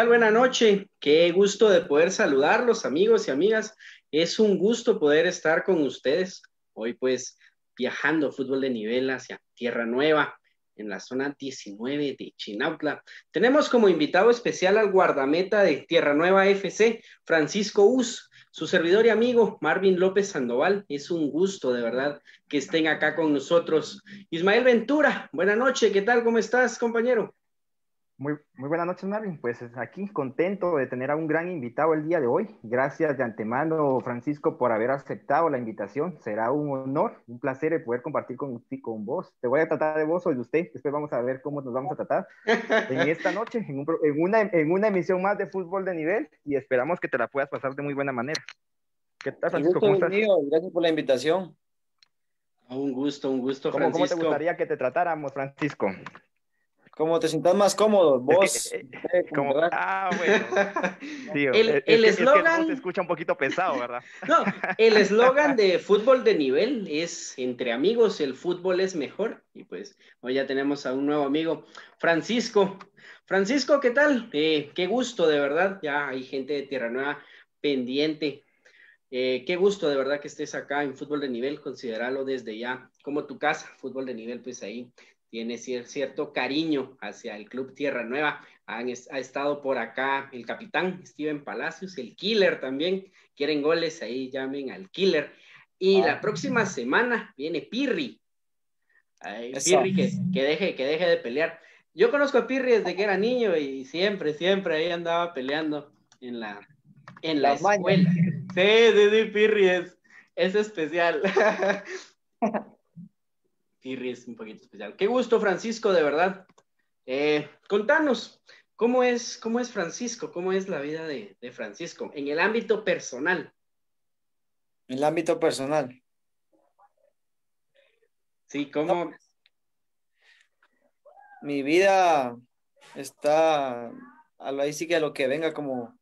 tal? Buena. Qué gusto de poder saludarlos, amigos y amigas. Es un gusto poder estar con ustedes. Hoy pues viajando fútbol de nivel hacia Tierra Nueva, en la zona 19 de Chinautla. Tenemos como invitado especial al guardameta de Tierra Nueva FC, Francisco Us, su servidor y amigo Marvin López Sandoval. Es un gusto de verdad que estén acá con nosotros. Ismael Ventura, buena noche, ¿qué tal? ¿Cómo estás, compañero? Muy, muy buenas noches, Marvin. Pues aquí contento de tener a un gran invitado el día de hoy. Gracias de antemano, Francisco, por haber aceptado la invitación. Será un honor, un placer poder compartir con, con vos. Te voy a tratar de vos o de usted. Después vamos a ver cómo nos vamos a tratar en esta noche, en, una, en una emisión más de fútbol de nivel y esperamos que te la puedas pasar de muy buena manera. ¿Qué tal, Francisco? ¿Cómo estás? Mío. Gracias por la invitación. Un gusto, un gusto, Francisco. ¿Cómo te gustaría que te tratáramos, Francisco? Como te sientas más cómodo, vos. Eh, como, ah, bueno. el eslogan. se escucha un poquito pesado, ¿verdad? No, el eslogan de fútbol de nivel es: entre amigos, el fútbol es mejor. Y pues hoy ya tenemos a un nuevo amigo, Francisco. Francisco, ¿qué tal? Eh, qué gusto, de verdad. Ya hay gente de Tierra Nueva pendiente. Eh, qué gusto, de verdad, que estés acá en fútbol de nivel. Consideralo desde ya como tu casa, fútbol de nivel, pues ahí tiene cierto cariño hacia el Club Tierra Nueva. ha estado por acá el capitán Steven Palacios, el Killer también. Quieren goles, ahí llamen al Killer. Y la ah. próxima semana viene Pirri. Pirri que, deje, que deje de pelear. Yo conozco a Pirri desde que era niño y siempre, siempre ahí andaba peleando en la, en la escuela. Sí, sí, sí, Pirri es, es especial. Pirri es un poquito especial. Qué gusto, Francisco, de verdad. Eh, contanos, ¿cómo es, ¿cómo es Francisco? ¿Cómo es la vida de, Francisco en el ámbito personal? En el ámbito personal. Sí, ¿cómo? Mi vida está, ahí sí que a lo que venga, como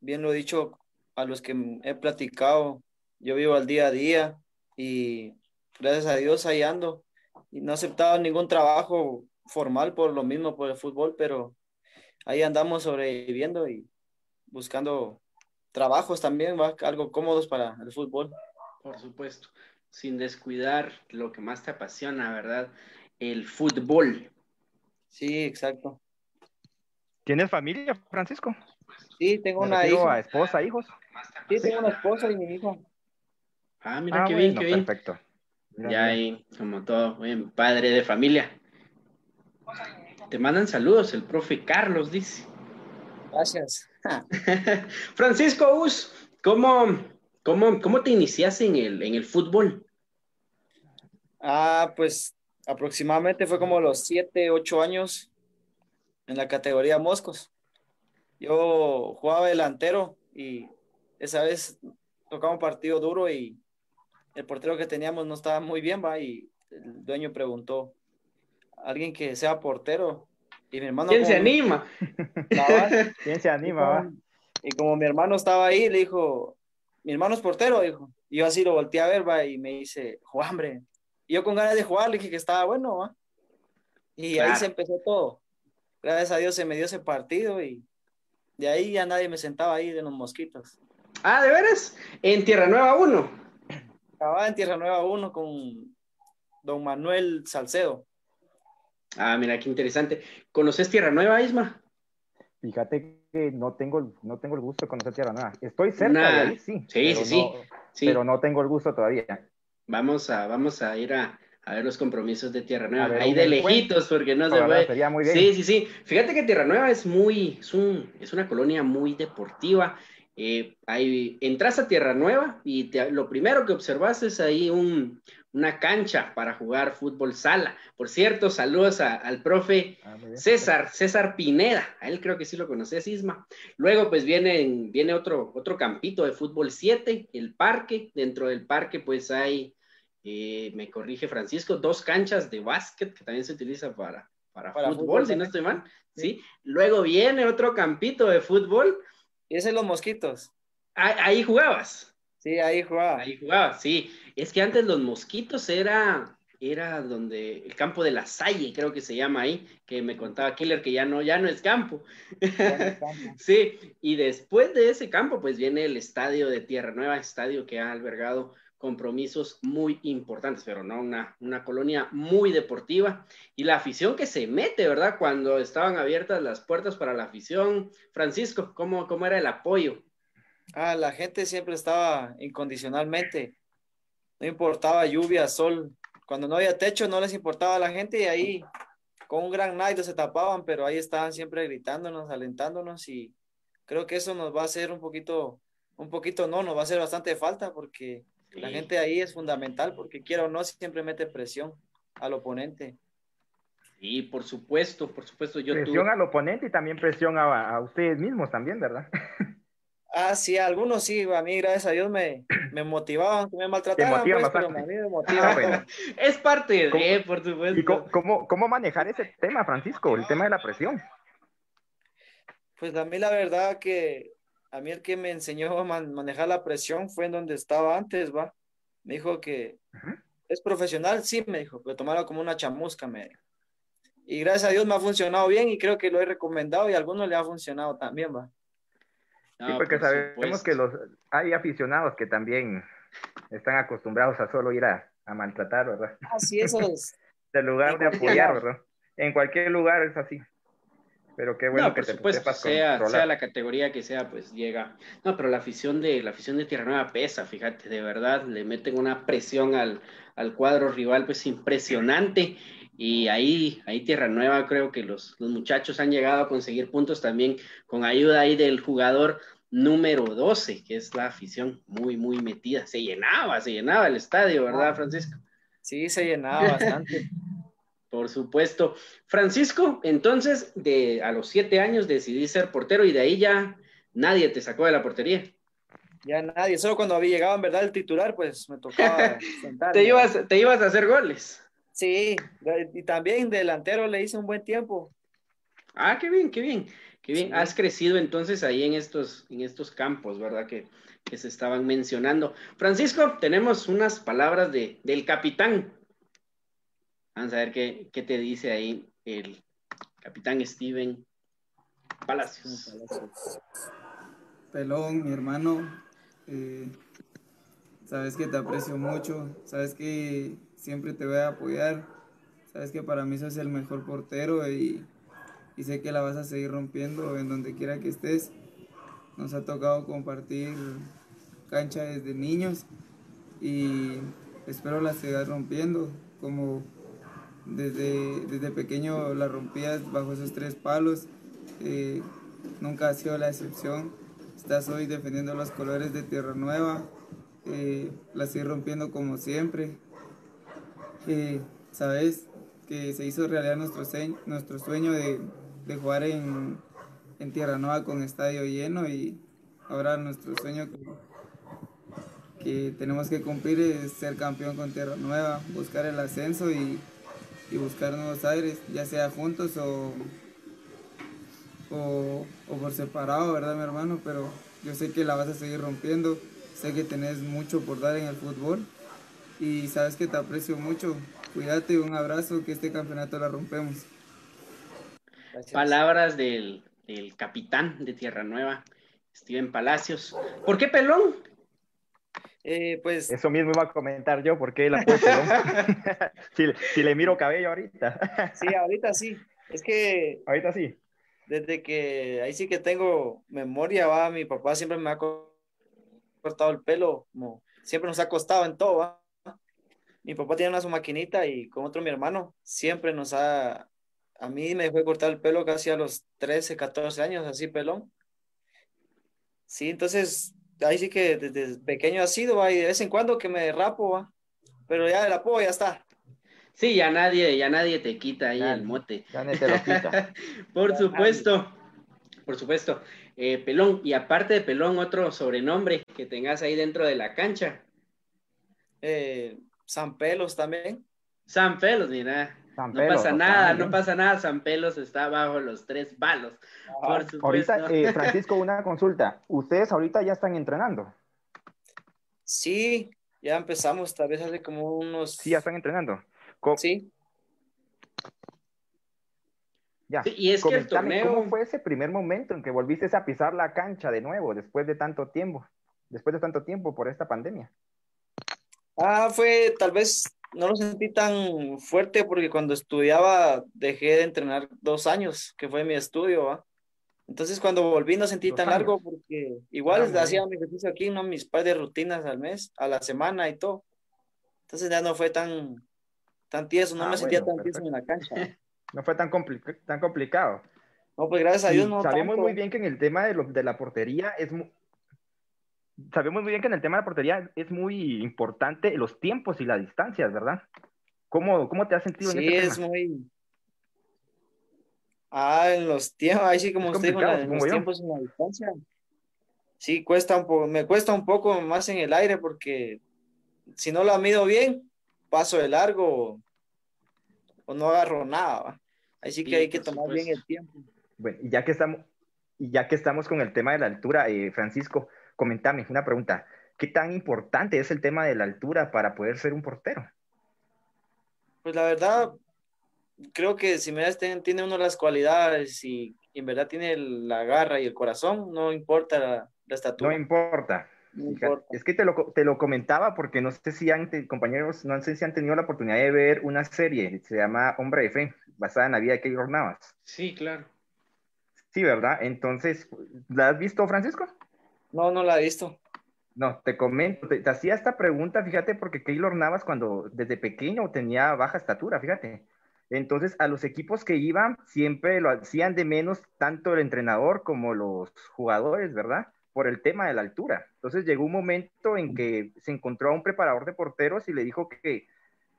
bien lo he dicho a los que he platicado, yo vivo al día a día y gracias a Dios ahí ando y no he aceptado ningún trabajo formal por lo mismo, por el fútbol, pero ahí andamos sobreviviendo y buscando trabajos también, algo cómodos para el fútbol. Por supuesto, sin descuidar lo que más te apasiona, ¿verdad? El fútbol. Sí, exacto. ¿Tienes familia, Francisco? Sí, tengo una hija. esposa, hijos? Sí, tengo una esposa y mi hijo. Ah, mira, ah, qué bien, qué bien. Perfecto. Ya ahí, como todo, bien, padre de familia. Te mandan saludos, el profe Carlos dice. Gracias. Francisco Us, ¿cómo, cómo, cómo te iniciaste en el, en el fútbol? Ah, pues aproximadamente fue como los 7, 8 años en la categoría Moscos. Yo jugaba delantero y esa vez tocaba un partido duro y el portero que teníamos no estaba muy bien, va, y el dueño preguntó, ¿alguien que sea portero? Y mi hermano... ¿Quién se anima? ¿Quién se anima, va? Y como mi hermano estaba ahí, le dijo, mi hermano es portero, dijo. Y yo así lo volteé a ver, va, y me dice, hombre. Y yo con ganas de jugar le dije que estaba bueno, va. Y ahí se empezó todo. Gracias a Dios se me dio ese partido y de ahí ya nadie me sentaba ahí de los mosquitos. Ah, ¿de veras? En Tierra Nueva 1 acababa en Tierra Nueva 1 con don Manuel Salcedo. Ah, mira, qué interesante. ¿Conoces Tierra Nueva, Isma? Fíjate que no tengo, no tengo el gusto de conocer Tierra Nueva. Estoy cerca de ahí, sí. Sí, sí, sí, Pero no tengo el gusto todavía. Vamos a, vamos a ir a, ver los compromisos de Tierra Nueva. Ahí de lejitos, porque no se puede. Muy bien. Sí, sí, sí. Fíjate que Tierra Nueva es muy, es, un, es una colonia muy deportiva. Eh, ahí entras a Tierra Nueva y lo primero que observas es ahí una cancha para jugar fútbol sala. Por cierto, saludos al profe ah, César, César Pineda, a él creo que sí lo conoces, Isma. Luego pues viene, viene otro, otro campito de fútbol 7, el parque, dentro del parque pues hay, eh, me corrige Francisco, dos canchas de básquet que también se utiliza para, para, fútbol, si no estoy mal. ¿sí? Luego viene otro campito de fútbol y ese los mosquitos. Ahí, jugabas. Sí, ahí jugaba. Ahí jugabas, sí. Es que antes los mosquitos era era donde el campo de la Salle, creo que se llama ahí, que me contaba Killer que ya no, ya no es campo. sí, y después de ese campo, pues viene el estadio de Tierra Nueva, estadio que ha albergado compromisos muy importantes, pero no una, una colonia muy deportiva. Y la afición que se mete, ¿verdad? Cuando estaban abiertas las puertas para la afición. Francisco, ¿cómo, cómo era el apoyo? Ah, la gente siempre estaba incondicionalmente. No importaba lluvia, sol. Cuando no había techo no les importaba a la gente y ahí con un gran night se tapaban, pero ahí estaban siempre gritándonos, alentándonos y creo que eso nos va a hacer un poquito, un poquito no, nos va a hacer bastante falta porque la gente ahí es fundamental porque quiera o no, siempre mete presión al oponente. Sí, por supuesto, por supuesto. Yo presión al oponente y también presión a, ustedes mismos también, ¿verdad? Ah, sí, algunos sí, a mí gracias a Dios me, me motivaban, me maltrataban, pues, pero a mí me motivaban. Ah, es parte de, por supuesto. ¿Y cómo, cómo, manejar ese tema, Francisco, el tema de la presión? Pues a mí la verdad que a mí el que me enseñó a manejar la presión fue en donde estaba antes, va. Me dijo que es profesional, sí, me dijo, pero tomarlo como una chamusca, me dijo. Y gracias a Dios me ha funcionado bien y creo que lo he recomendado y a algunos le ha funcionado también, va. sí, porque sabemos que los hay aficionados que también están acostumbrados a solo ir a, a maltratar, ¿verdad? Así eso es. en lugar de apoyar, ¿verdad? En cualquier lugar es así. Pero qué bueno que por supuesto, sea, sea la categoría que sea, pues llega. No, pero la afición de la afición de Tierra Nueva pesa, fíjate, de verdad, le meten una presión al, al cuadro rival, pues impresionante. Y ahí, ahí Tierra Nueva, creo que los, los muchachos han llegado a conseguir puntos también con ayuda ahí del jugador número 12, que es la afición muy, muy metida. Se llenaba, se llenaba el estadio, ¿verdad, ah. Francisco? Sí, se llenaba bastante. Por supuesto. Francisco, entonces, de a los siete años decidí ser portero y de ahí ya nadie te sacó de la portería. Ya nadie, solo cuando había llegado en verdad el titular, pues me tocaba sentar. ¿Te ibas, te ibas a hacer goles. Sí, y también delantero le hice un buen tiempo. Ah, qué bien, qué bien, qué bien. Has crecido entonces ahí en estos, en estos campos, ¿verdad? Que, que se estaban mencionando. Francisco, tenemos unas palabras de, del capitán Vamos a ver qué, te dice ahí el capitán Steven Palacios. Pelón, mi hermano, eh, sabes que te aprecio mucho, sabes que siempre te voy a apoyar, sabes que para mí sos el mejor portero y, y sé que la vas a seguir rompiendo en donde quiera que estés. Nos ha tocado compartir cancha desde niños y espero la sigas rompiendo como desde, desde pequeño la rompías bajo esos tres palos. Eh, nunca ha sido la excepción. Estás hoy defendiendo los colores de Tierra Nueva. Eh, la sigues rompiendo como siempre. Eh, Sabes que se hizo realidad nuestro, nuestro sueño de, de jugar en, en, Tierra Nueva con estadio lleno y ahora nuestro sueño que tenemos que cumplir es ser campeón con Tierra Nueva, buscar el ascenso y y buscar nuevos aires, ya sea juntos o, o, por separado, ¿verdad, mi hermano? Pero yo sé que la vas a seguir rompiendo, sé que tenés mucho por dar en el fútbol y sabes que te aprecio mucho. Cuídate, un abrazo, que este campeonato la rompemos. Palabras del, del capitán de Tierra Nueva, Steven Palacios. ¿Por qué pelón? Eh, pues... Eso mismo iba a comentar yo, porque la si, si le miro cabello ahorita. sí, ahorita sí. Es que... Ahorita sí. Desde que ahí sí que tengo memoria, va, mi papá siempre me ha cortado el pelo, como siempre nos ha costado en todo, va. Mi papá tiene una su maquinita y con otro mi hermano siempre nos ha... A mí me dejó cortar el pelo casi a los 13, 14 años, así pelón. Sí, entonces ahí sí que desde pequeño ha sido, ahí de vez en cuando que me rapo, pero ya el apoyo ya está. Sí, ya nadie, ya nadie te quita ahí el mote. Ya nadie te lo quita. por supuesto, por supuesto. Eh, pelón, y aparte de Pelón, otro sobrenombre que tengas ahí dentro de la cancha. Eh, San Pelos también. San Pelos, mira no pasa nada, no pasa nada, San Pelos está bajo los tres palos. ahorita, eh, Francisco, una consulta. ¿Ustedes ahorita ya están entrenando? Sí, ya empezamos, tal vez hace como unos... Sí, ya están entrenando. Sí. Ya. Sí, y es que el torneo- ¿Cómo fue ese primer momento en que volviste a pisar la cancha de nuevo después de tanto tiempo? Después de tanto tiempo por esta pandemia. Ah, fue, tal vez no lo sentí tan fuerte porque cuando estudiaba dejé de entrenar dos años, que fue mi estudio, ¿va? Entonces cuando volví no sentí Dos tan años. largo porque igual Ah, muy hacía mi ejercicio aquí, ¿no? Mis par de rutinas al mes, a la semana y todo. Entonces ya no fue tan, tan tieso, no Ah, me sentía bueno, tan tieso en la cancha. No fue tan, compli- tan complicado. No, pues gracias a Dios no sabemos tanto. muy bien que en el tema de, lo- de la portería es sabemos muy bien que en el tema de la portería es muy importante los tiempos y las distancias, ¿verdad? ¿Cómo, cómo te has sentido en Sí, ese es tema? muy... Ah, en los tiempos, ahí sí como Es usted dijo, en en los yo. tiempos en la distancia. Sí, cuesta un poco, me cuesta un poco más en el aire porque si no la mido bien, paso de largo o, no agarro nada. ¿va? Ahí sí que Sí, hay que tomar bien supuesto. el tiempo. Bueno, y ya que estamos, y ya que estamos con el tema de la altura, eh, Francisco, comentame una pregunta. ¿Qué tan importante es el tema de la altura para poder ser un portero? Pues la verdad, creo que si me das, tiene, uno las cualidades y, y en verdad tiene la garra y el corazón, no importa la, la No estatura. importa. no importa. Es que te lo, te lo comentaba porque no sé si han, te- compañeros, no sé si han tenido la oportunidad de ver una serie, se llama Hombre de Fe, basada en la vida de Keylor Navas. Sí, claro. Sí, ¿verdad? Entonces, ¿la has visto, Francisco? No, no la he visto. No, te comento, te, te hacía esta pregunta, fíjate, porque Keylor Navas cuando desde pequeño tenía baja estatura, fíjate. Entonces, a los equipos que iban siempre lo hacían de menos tanto el entrenador como los jugadores, ¿verdad? Por el tema de la altura. Entonces, llegó un momento en que se encontró a un preparador de porteros y le dijo que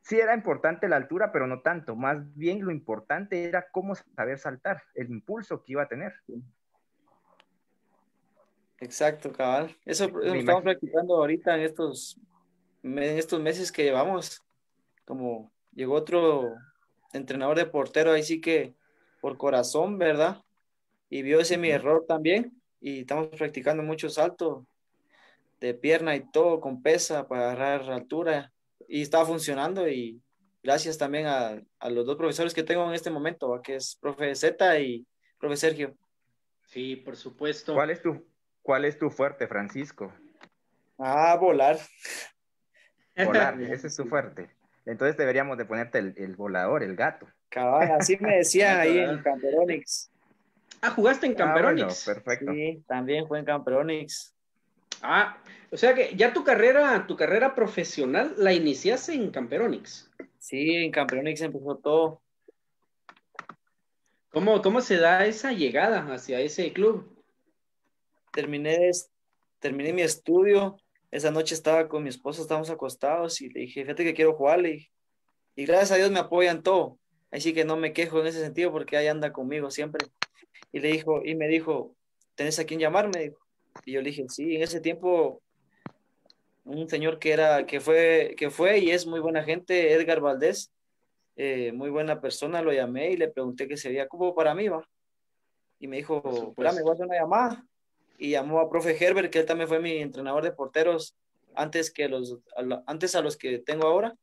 sí era importante la altura, pero no tanto. Más bien lo importante era cómo saber saltar, el impulso que iba a tener. Exacto, cabal. Eso Me lo estamos imagino. practicando ahorita en estos, en estos meses que llevamos. Como llegó otro entrenador de portero, ahí sí que por corazón, ¿verdad? Y vio ese mi error también. Y estamos practicando mucho salto de pierna y todo con pesa para agarrar altura. Y está funcionando y gracias también a, a los dos profesores que tengo en este momento, ¿va? que es profe Z y profe Sergio. Sí, por supuesto. ¿Cuál es tu, cuál es tu fuerte, Francisco? Ah, volar. Volar, ese es tu fuerte. Entonces deberíamos de ponerte el, el volador, el gato. Cabal, así me decían ahí en Camperonix. Ah, jugaste en Ah, bueno, Camperonix. perfecto. Sí, también fue en Camperonix. Ah, o sea que ya tu carrera, tu carrera profesional la iniciaste en Camperonix. Sí, en Camperonix empezó todo. ¿Cómo, ¿Cómo se da esa llegada hacia ese club? Terminé, terminé mi estudio. Esa noche estaba con mi esposa, estábamos acostados y le dije, fíjate que quiero jugar. le dije. Y gracias a Dios me apoyan todo. Así que no me quejo en ese sentido porque ahí anda conmigo siempre. Y le dijo, y me dijo, ¿tenés a quién llamar? Me dijo. Y yo le dije, sí, en ese tiempo un señor que era, que fue, que fue y es muy buena gente, Edgar Valdés, eh, muy buena persona, lo llamé y le pregunté que sería como para mí, va. Y me dijo, espérame, voy a hacer una llamada. Y llamó a profe Herbert, que él también fue mi entrenador de porteros antes que los, antes a los que tengo ahora.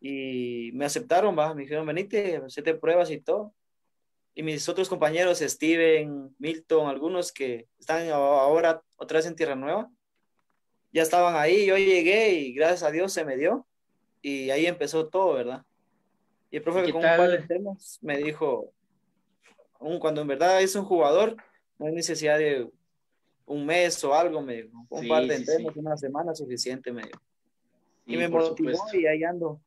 Y me aceptaron, va, me dijeron, venite, hacete pruebas y todo. Y mis otros compañeros, Steven, Milton, algunos que están ahora otra vez en Tierra Nueva, ya estaban ahí, yo llegué y gracias a Dios se me dio. Y ahí empezó todo, ¿verdad? Y el profe ¿Y qué con un par de temas me dijo, cuando en verdad es un jugador, no hay necesidad de un mes o algo, me dijo, un Sí, par de sí, entrenos, sí. una semana suficiente, me dijo. Y me motivó supuesto. y ahí ando.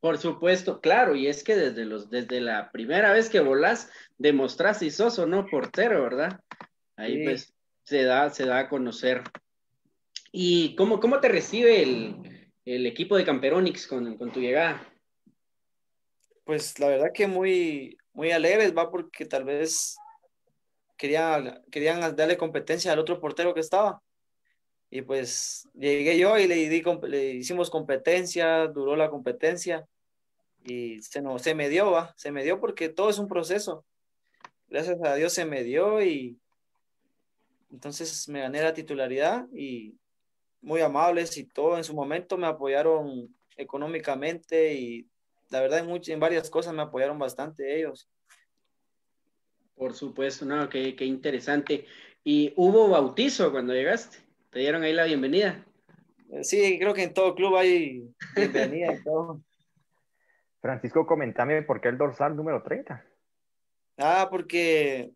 Por supuesto, claro, y es que desde los, desde la primera vez que volás, demostraste si sos o no portero, ¿verdad? Ahí pues se da, se da a conocer. ¿Y cómo, cómo te recibe el, el equipo de Camperonix con, con tu llegada? Pues la verdad que muy, muy alegres, va, porque tal vez querían, querían darle competencia al otro portero que estaba. Y pues llegué yo y le, di, le hicimos competencia, duró la competencia y se, no, se me dio, va, se me dio porque todo es un proceso. Gracias a Dios se me dio y entonces me gané la titularidad y muy amables y todo. En su momento me apoyaron económicamente y la verdad en, en varias cosas me apoyaron bastante ellos. Por supuesto, no, qué, qué interesante. ¿Y hubo bautizo cuando llegaste? ¿Te dieron ahí la bienvenida? Eh, sí, creo que en todo club hay bienvenida y todo. Francisco, comentame por qué el dorsal número 30. Ah, porque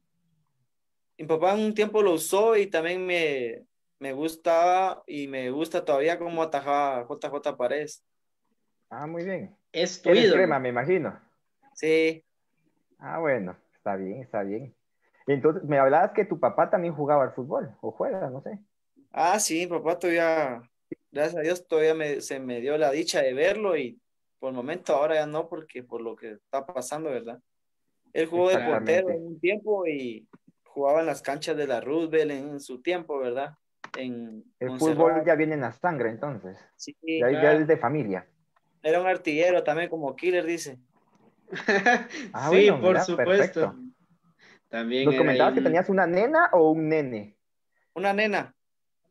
mi papá un tiempo lo usó y también me, me gustaba y me gusta todavía cómo atajaba JJ Paredes. Ah, muy bien. Es tu crema, me imagino. Sí, Ah, bueno, está bien, está bien. Entonces, me hablabas que tu papá también jugaba al fútbol, o juega, no sé. ah, sí, papá todavía, gracias a Dios, todavía me, se me dio la dicha de verlo y por el momento ahora ya no, porque por lo que está pasando, ¿verdad? Él jugó de portero en un tiempo y jugaba en las canchas de la Roosevelt en su tiempo, ¿verdad? En El Montserrat. fútbol ya viene en la sangre, entonces. Sí, Ya, es de familia. era un artillero también como killer, dice. Ah, sí, bueno, por mira, supuesto. perfecto. También Nos comentabas ahí que tenías una nena o un nene. Una nena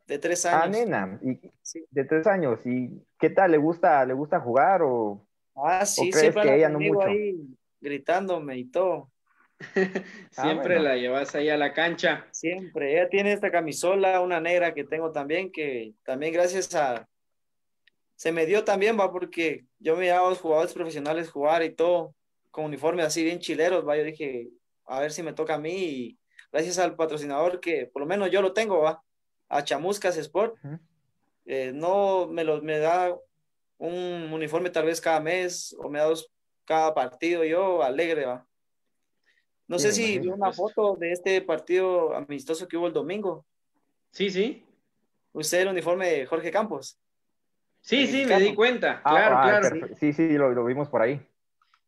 de tres Ah, años. nena, y Sí. de tres años. ¿Y qué tal? ¿Le gusta, le gusta jugar o Ah, sí, crees siempre que ella no mucho? ahí gritándome y todo. Siempre bueno. la llevas ahí a la cancha. Siempre. Ella tiene esta camisola, una negra que tengo también, que también gracias a... Se me dio también, va, porque yo miraba a los jugadores profesionales jugar y todo, con uniformes así bien chileros, va. Yo dije, a ver si me toca a mí y gracias al patrocinador que por lo menos yo lo tengo, va, a Chamuscas Sport, eh, no me, lo, me da un uniforme tal vez cada mes o me da dos cada partido, yo alegre, va. No Sí, sé si vio una pues. foto de este partido amistoso que hubo el domingo. Sí, sí. Usted el uniforme de Jorge Campos. Sí, sí, me di cuenta. Ah, Claro, ah, claro. Sí, sí, lo, lo vimos por ahí.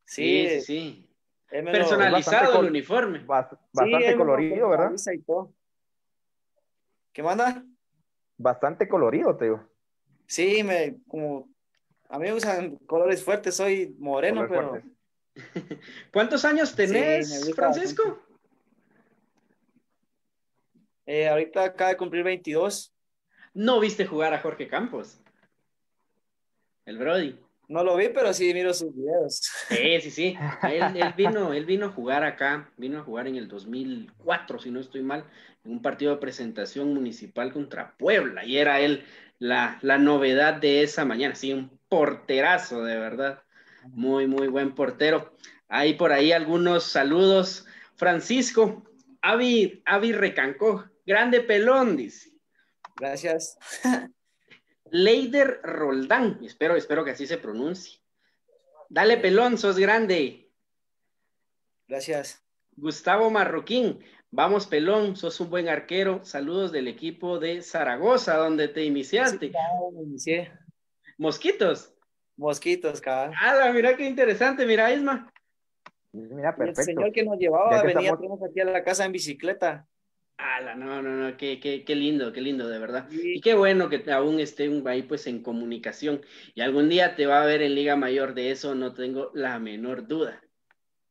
Sí, Sí, sí, sí. él me lo- Personalizado el uniforme. Sí, bastante colorido, ¿verdad? y todo. ¿Qué manda? Bastante colorido, te digo. Sí, me como a mí me gustan colores fuertes, soy moreno, Colores pero fuertes. ¿Cuántos años tenés, Francisco? eh, ahorita acaba de cumplir 22. No viste jugar a Jorge Campos. El Brody. No lo vi, pero sí miro sus videos. Sí, sí, sí. Él, él vino, él vino a jugar acá, vino a jugar en el 2004, si no estoy mal, en un partido de presentación municipal contra Puebla, y era él la, la novedad de esa mañana, sí, un porterazo, de verdad. Muy, muy buen portero. Hay por ahí algunos saludos. Francisco, Avi, Avi Recancó, grande pelón, dice. Gracias. Leider Roldán, espero, espero que así se pronuncie. Dale pelón, sos grande. Gracias. Gustavo Marroquín, vamos pelón, sos un buen arquero. Saludos del equipo de Zaragoza, donde te iniciaste. Sí, ya me inicié. Mosquitos. Mosquitos, cabal. ¡Hala, mira qué interesante! Mira, Isma. Mira, Y el perfecto. señor que nos llevaba venía estamos- aquí a la casa en bicicleta. ¡Hala, no, no, no! Qué, qué, qué lindo, qué lindo, de verdad. Sí. Y qué bueno que aún estén ahí pues en comunicación. Y algún día te va a ver en Liga Mayor, de eso no tengo la menor duda.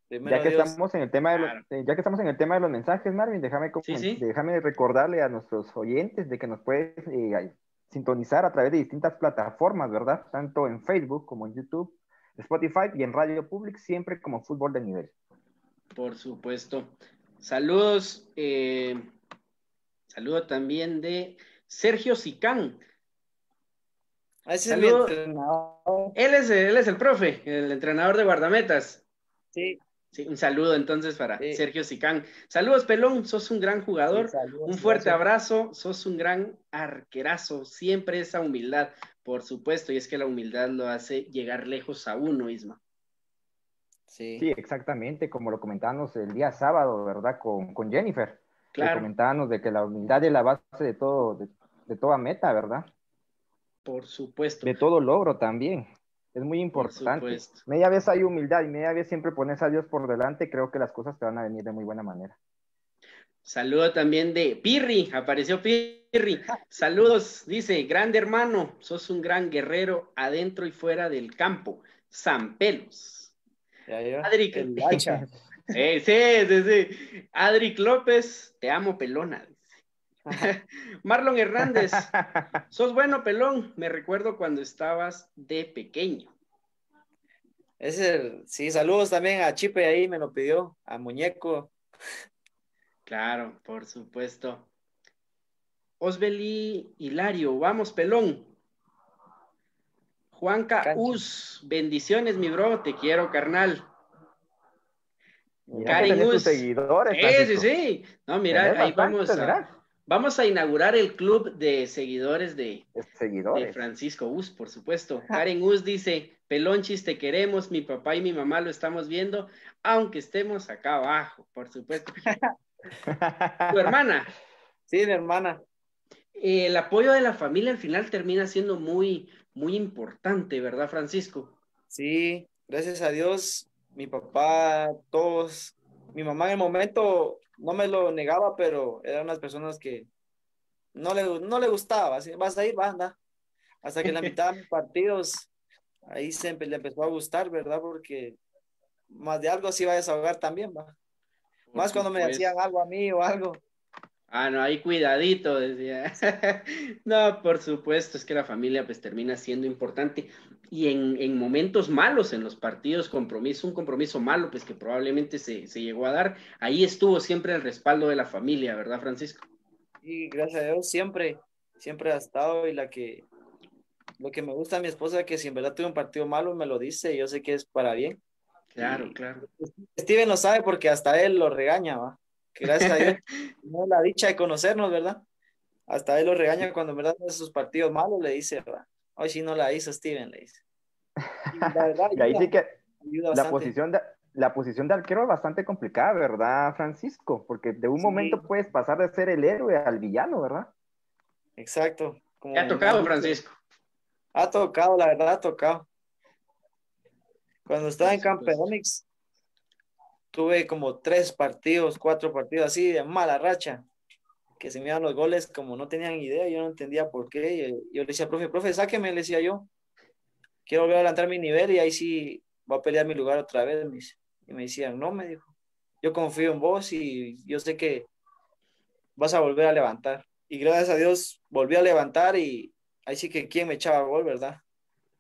Primero Ya que Dios. estamos en el tema de los, Claro. eh, ya que estamos en el tema de los mensajes, Marvin, déjame, comen- Sí, sí. déjame recordarle a nuestros oyentes de que nos puedes eh, sintonizar a través de distintas plataformas, ¿verdad? Tanto en Facebook como en YouTube, Spotify y en Radio Public, siempre como fútbol de nivel. Por supuesto. Saludos. eh, saludo también de Sergio Sicán. Ese es mi entrenador. Él es, él es el profe, el entrenador de guardametas. Sí. Sí, un saludo entonces para Sí. Sergio Sicán. Saludos, Pelón, sos un gran jugador. Sí, saludos, Un fuerte gracias. abrazo, sos un gran arquerazo. Siempre esa humildad, por supuesto, y es que la humildad lo hace llegar lejos a uno, Isma. Sí. Sí, exactamente, como lo comentábamos el día sábado, ¿verdad? Con, con Jennifer. que Claro, comentábamos de que la humildad es la base de todo, de, de toda meta, ¿verdad? por supuesto. De todo logro también. Es muy Por importante. supuesto. Media vez hay humildad y media vez siempre pones a Dios por delante, creo que las cosas te van a venir de muy buena manera. Saludo también de Pirri, apareció Pirri. Saludos, dice, grande hermano, sos un gran guerrero adentro y fuera del campo. San Pelos. Adric. Hacha. Sí, sí, sí. Adric López, te amo, pelona. Marlon Hernández, sos bueno, pelón. Me recuerdo cuando estabas de pequeño. Ese, sí, saludos también a Chipe ahí, me lo pidió, a Muñeco. Claro, por supuesto. Osbeli Hilario, vamos, pelón. Juanca Us, bendiciones, mi bro, te quiero, carnal. Karen Us. Seguidores, sí, sí, sí. No, mira, ahí vamos a, vamos a inaugurar el club de seguidores de, seguidores. de Francisco Us, por supuesto. Karen Us dice, Pelonchis, te queremos, mi papá y mi mamá lo estamos viendo, aunque estemos acá abajo, por supuesto. tu hermana. Sí, mi hermana. el apoyo de la familia al final termina siendo muy, muy importante, ¿verdad, Francisco? Sí, gracias a Dios, mi papá, todos, mi mamá en el momento no me lo negaba, pero eran unas personas que no le, no le gustaba, así, vas a ir, va, anda. Hasta que en la mitad de mis partidos, ahí se le empezó a gustar, ¿verdad? Porque más de algo se iba a desahogar también, va. Más cuando me decían algo a mí o algo. Ah, no, ahí cuidadito, decía. no, por supuesto, es que la familia pues termina siendo importante. Y en, momentos malos, en los partidos, compromiso, un compromiso malo, pues que probablemente se, llegó a dar, ahí estuvo siempre el respaldo de la familia, ¿verdad, Francisco? Y gracias a Dios siempre, siempre ha estado y la que, lo que me gusta a mi esposa es que si en verdad tuve un partido malo me lo dice, yo sé que es para bien. Claro, claro. Steven lo sabe porque hasta él lo regaña, ¿va? Gracias a Dios no la dicha de conocernos, ¿verdad? Hasta él lo regaña cuando en verdad hace sus partidos malos, le dice, hoy sí no la hizo Steven, le dice. Y, ahí sí que la posición, de, la posición de arquero es bastante complicada, ¿verdad, Francisco? Porque de un momento puedes pasar de ser el héroe al villano, ¿verdad? Exacto. Como ha tocado, Francisco? Ha tocado, la verdad, ha tocado. Cuando estaba en Campeonix, tuve como tres partidos, cuatro partidos así de mala racha, que se me iban los goles como no tenían idea, yo no entendía por qué. Yo le decía, profe, profe, sáqueme, le decía yo. Quiero volver a adelantar mi nivel y ahí sí voy a pelear mi lugar otra vez. Y me decían, no, me dijo, yo confío en vos y yo sé que vas a volver a levantar. Y gracias a Dios volví a levantar y ahí sí que quién me echaba gol, ¿verdad?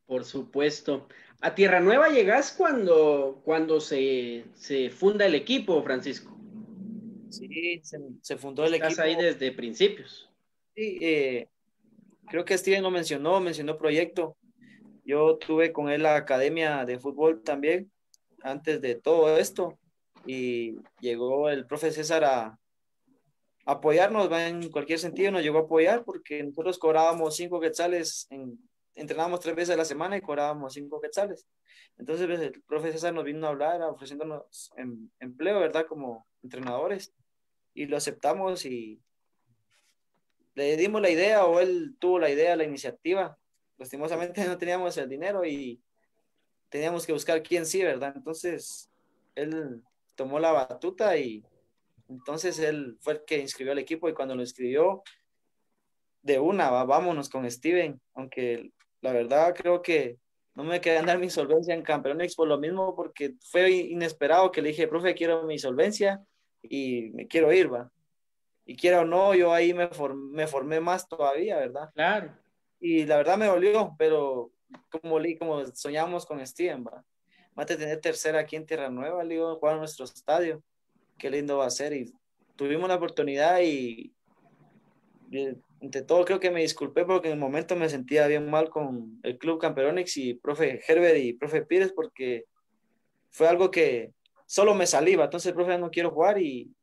Por supuesto. A Tierra Nueva llegas cuando, cuando se, funda el equipo, Francisco. Sí, se, fundó el Estás ahí desde principios. Sí, eh, creo que Steven lo mencionó, mencionó proyecto. Yo tuve con él la academia de fútbol también, antes de todo esto, y llegó el profe César a, apoyarnos, va en cualquier sentido, nos llegó a apoyar porque nosotros cobrábamos cinco quetzales en entrenábamos tres veces a la semana y cobrábamos cinco quetzales. Entonces pues, el profe César nos vino a hablar ofreciéndonos em, empleo, ¿verdad? Como entrenadores. Y lo aceptamos y le dimos la idea o él tuvo la idea, la iniciativa. Lastimosamente no teníamos el dinero y teníamos que buscar quién sí, ¿verdad? Entonces él tomó la batuta y entonces él fue el que inscribió al equipo y cuando lo inscribió, de una, vámonos con Steven, aunque la verdad creo que no me quedan dar mi solvencia en Campeonex por lo mismo, porque fue inesperado que le dije, profe, quiero mi solvencia y me quiero ir, va. Y quiera o no, yo ahí me, me formé más todavía, ¿verdad? Claro. Y la verdad me dolió, pero como, como soñamos con Steven, va. Va a tener tercera aquí en Tierra Nueva, le digo, jugar a nuestro estadio. Qué lindo va a ser. Y tuvimos la oportunidad y ante todo creo que me disculpé porque en el momento me sentía bien mal con el club Camperonix y profe Herbert y profe Pires porque fue algo que solo me saliva, entonces profe no quiero jugar y,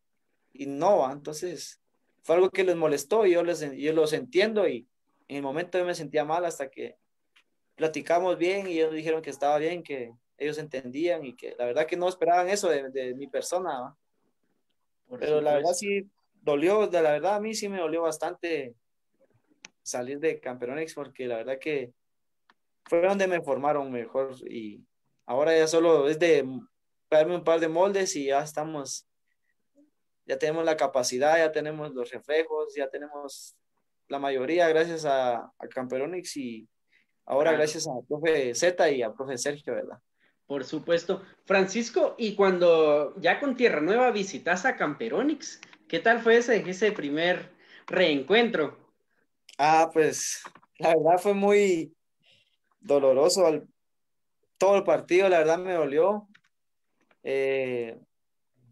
y no, entonces fue algo que les molestó y yo, les, yo los entiendo y en el momento yo me sentía mal hasta que platicamos bien y ellos dijeron que estaba bien, que ellos entendían y que la verdad que no esperaban eso de, de mi persona. Pero la verdad sí dolió, de la verdad a mí sí me dolió bastante salir de Camperonex porque la verdad que fue donde me formaron mejor y ahora ya solo es de darme un par de moldes y ya estamos, ya tenemos la capacidad, ya tenemos los reflejos, ya tenemos la mayoría gracias a, a Camperonix y ahora gracias a profe Z y a profe Sergio, ¿verdad? Por supuesto. Francisco, y cuando ya con Tierra Nueva visitas a Camperonix, ¿qué tal fue ese, ese primer reencuentro? Ah, pues la verdad fue muy doloroso. todo el partido, la verdad me dolió. Eh,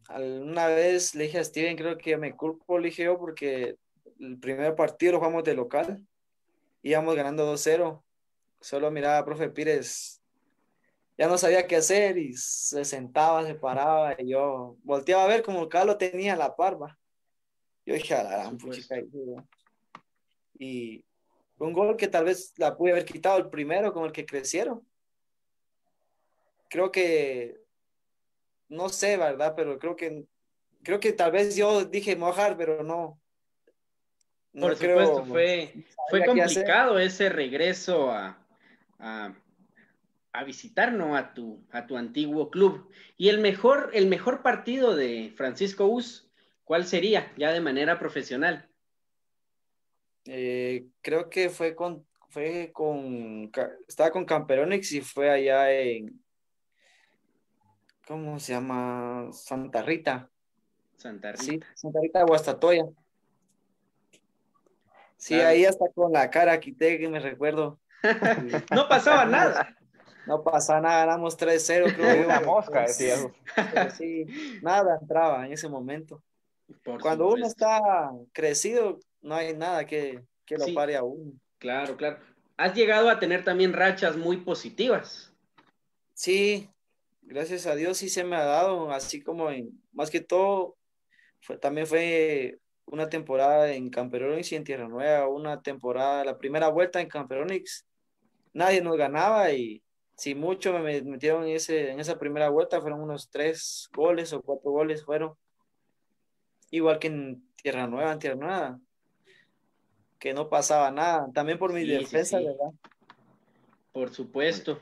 una vez le dije a Steven, creo que me culpo, le dije yo, porque el primer partido lo jugamos de local, íbamos ganando 2-0. Solo miraba a profe Pires, ya no sabía qué hacer y se sentaba, se paraba y yo volteaba a ver como Carlos tenía la parva. Yo dije, a la gran puchica. Y un gol que tal vez la pude haber quitado el primero con el que crecieron. Creo que, no sé, ¿verdad? Pero creo que, creo que tal vez yo dije mojar, pero no. Por supuesto, fue, fue complicado ese regreso a, a, a, visitar ¿no? a, tu, a tu antiguo club. Y el mejor, el mejor partido de Francisco Us, ¿cuál sería ya de manera profesional? Eh, creo que fue con, fue con, estaba con Camperonix y fue allá en, ¿cómo se llama? Santa Rita. Santa Rita. Sí, Santa Rita Guastatoya. Sí, ahí hasta con la cara quité que me recuerdo. no pasaba nada. No pasaba nada, ganamos 3-0. Creo una mosca, decía. Sí, nada entraba en ese momento. Cuando uno está crecido, no hay nada que, que lo pare a uno. Claro, claro. Has llegado a tener también rachas muy positivas. Sí, gracias a Dios sí se me ha dado, así como en, más que todo, fue, también fue una temporada en Camperonix y en Tierra Nueva, una temporada, la primera vuelta en Camperonix, nadie nos ganaba y si mucho me metieron en, ese, en esa primera vuelta, fueron unos tres goles o cuatro goles fueron. Igual que en Tierra Nueva, en Tierra Nueva que no pasaba nada. También por mi defensa, ¿verdad? Por supuesto.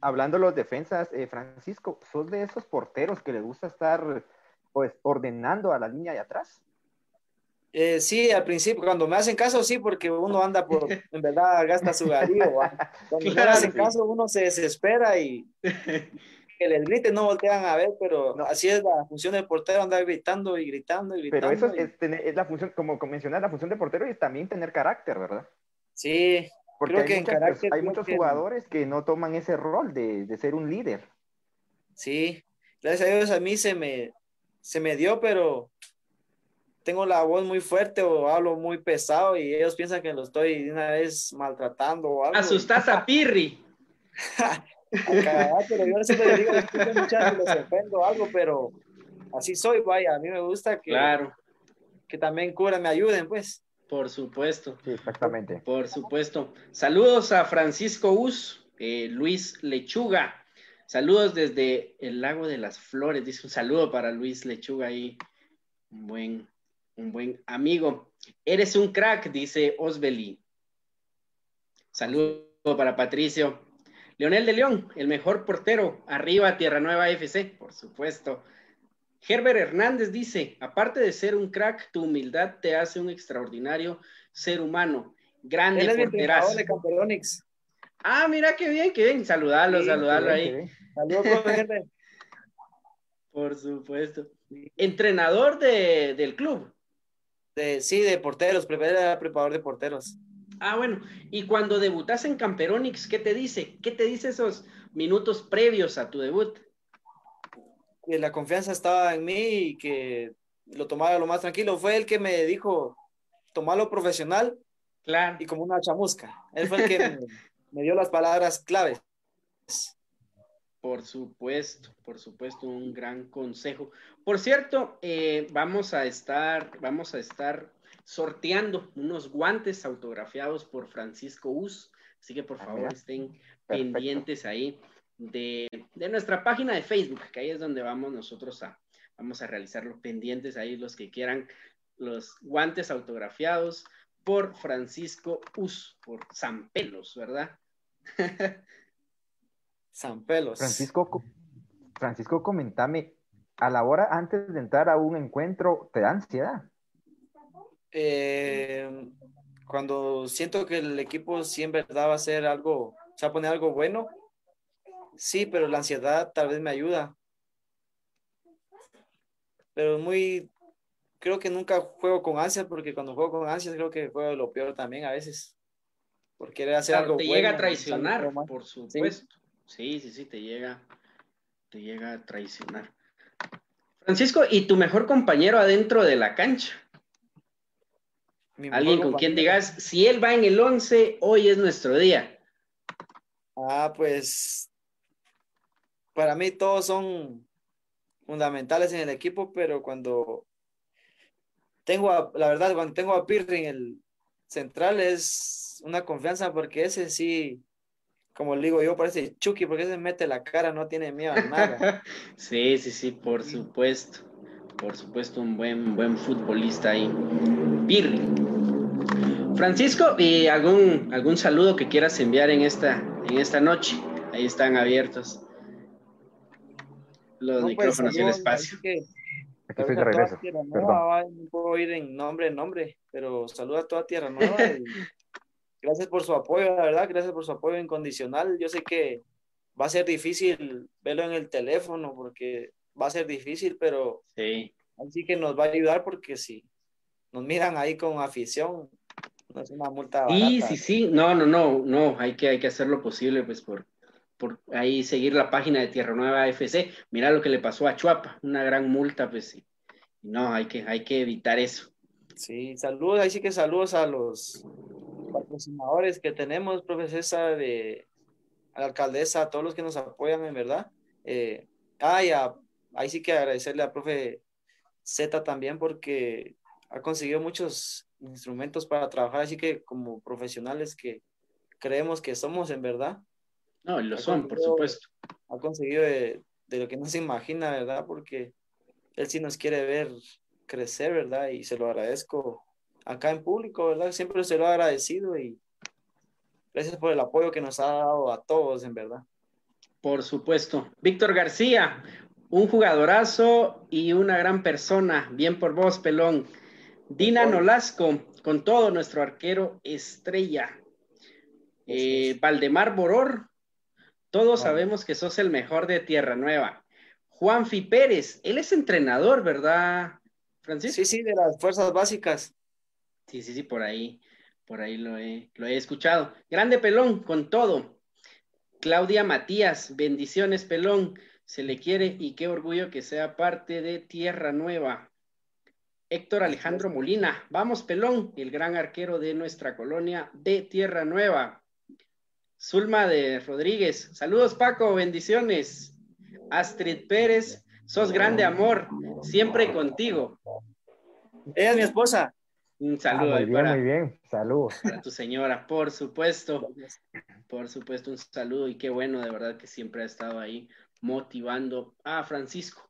hablando de los defensas, eh, Francisco, ¿sos de esos porteros que le gusta estar pues ordenando a la línea de atrás? Eh, sí, al principio, cuando me hacen caso, sí, porque uno anda por, en verdad, gasta su garío. Cuando me hacen caso, uno se desespera y que les griten, no voltean a ver, pero así es la función del portero, andar gritando y gritando y gritando. Pero eso es, la función, como mencionas, la función del portero es también tener carácter, ¿verdad? Sí, porque creo hay, que muchas, carácter hay muchos jugadores que no toman ese rol de, de, ser un líder. Sí, gracias a Dios a mí se me, se me dio, pero tengo la voz muy fuerte o hablo muy pesado y ellos piensan que lo estoy de una vez maltratando o algo. Asustas a Pirri. pero yo siempre digo, muchachos, les ofendo algo, pero así soy, vaya, a mí me gusta que, claro. que también cura, me ayuden, pues. Por supuesto. Sí, exactamente. Por supuesto. Saludos a Francisco Us, eh, Luis Lechuga. Saludos desde el Lago de las Flores. Dice un saludo para Luis Lechuga ahí. Un buen, un buen amigo. Eres un crack, dice Osbeli. Saludo para Patricio. Leonel de León, el mejor portero, arriba Tierra Nueva FC, por supuesto. Herbert Hernández dice, aparte de ser un crack, tu humildad te hace un extraordinario ser humano. Grande Él porterazo. de Camperonix. Ah, mira qué bien, qué bien. Saludarlo, saludarlo ahí. Saludos, Por supuesto. Entrenador de, del club. De, sí, de porteros, preparador de porteros. Ah, bueno, y cuando debutas en Camperonix, ¿qué te dice? ¿Qué te dice esos minutos previos a tu debut? Que la confianza estaba en mí y que lo tomara lo más tranquilo. Fue el que me dijo, tomarlo profesional claro. y como una chamusca. Él fue el que me, dio las palabras claves. Por supuesto, por supuesto, un gran consejo. Por cierto, eh, vamos a estar, vamos a estar sorteando unos guantes autografiados por Francisco Us. Así que por ah, favor estén pendientes ahí de, nuestra página de Facebook, que ahí es donde vamos nosotros a, vamos a realizar los pendientes ahí, los que quieran los guantes autografiados por Francisco Us, por San Pelos, ¿verdad? San Pelos. Francisco, Francisco, comentame, a la hora antes de entrar a un encuentro, ¿te da ansiedad? Eh, cuando siento que el equipo sí en verdad va a hacer algo, o sea, poner algo bueno, sí, pero la ansiedad tal vez me ayuda. Pero muy, creo que nunca juego con ansias, porque cuando juego con ansias creo que juego lo peor también a veces. Porque querer hacer algo te llega a traicionar, por supuesto. Sí, sí, sí, te llega, te llega a traicionar. Francisco, ¿y tu mejor compañero adentro de la cancha? Alguien con quien digas, si él va en el 11, hoy es nuestro día. Ah, pues para mí todos son fundamentales en el equipo, pero cuando tengo, la verdad, cuando tengo a Pirri en el central es una confianza porque ese sí, como le digo yo, parece Chucky porque ese mete la cara, no tiene miedo a nada. sí, sí, sí, por supuesto. Por supuesto, un buen, buen futbolista ahí. Pirri. Francisco, ¿y algún, algún saludo que quieras enviar en esta, en esta noche? Ahí están abiertos los pues, micrófonos y el espacio. Que, Aquí estoy de regreso. Nueva, no puedo ir en nombre en nombre, pero saluda a toda Tierra Nueva. gracias por su apoyo, la verdad, gracias por su apoyo incondicional. Yo sé que va a ser difícil verlo en el teléfono porque va a ser difícil, pero sí. así que nos va a ayudar porque si nos miran ahí con afición, no es una multa. Sí, sí, sí, no, no, no, no, hay que, hay que hacer lo posible pues por, por ahí seguir la página de Tierra Nueva FC. Mira lo que le pasó a Chuapa, una gran multa, pues sí. No, hay que, hay que evitar eso. Sí, saludos, ahí sí que saludos a los patrocinadores que tenemos, profesora de a la alcaldesa, a todos los que nos apoyan, en verdad. Eh, ah, ahí sí que agradecerle a profe Z también porque ha conseguido muchos instrumentos para trabajar, así que como profesionales que creemos que somos en verdad, no, lo son, por supuesto. Ha conseguido de, lo que no se imagina, ¿verdad? Porque él sí nos quiere ver crecer, ¿verdad? Y se lo agradezco acá en público, ¿verdad? Siempre se lo he agradecido y gracias por el apoyo que nos ha dado a todos, en verdad. Por supuesto. Víctor García, un jugadorazo y una gran persona. Bien por vos, pelón. Dina Nolasco, con todo nuestro arquero estrella. Eh, Valdemar Boror, todos sabemos que sos el mejor de Tierra Nueva. Juanfi Pérez, él es entrenador, ¿verdad, Francisco? Sí, sí, de las fuerzas básicas. Sí, sí, sí, por ahí, por ahí lo he, lo he escuchado. Grande Pelón, con todo. Claudia Matías, bendiciones Pelón, se le quiere y qué orgullo que sea parte de Tierra Nueva. Héctor Alejandro Molina, vamos Pelón, el gran arquero de nuestra colonia de Tierra Nueva. Zulma de Rodríguez. Saludos, Paco, bendiciones. Astrid Pérez, sos grande amor, siempre contigo. Ella es mi esposa. Un saludo ah, muy bien, muy bien. Saludos. Para tu señora, por supuesto. Por supuesto, un saludo y qué bueno, de verdad que siempre ha estado ahí motivando a Francisco.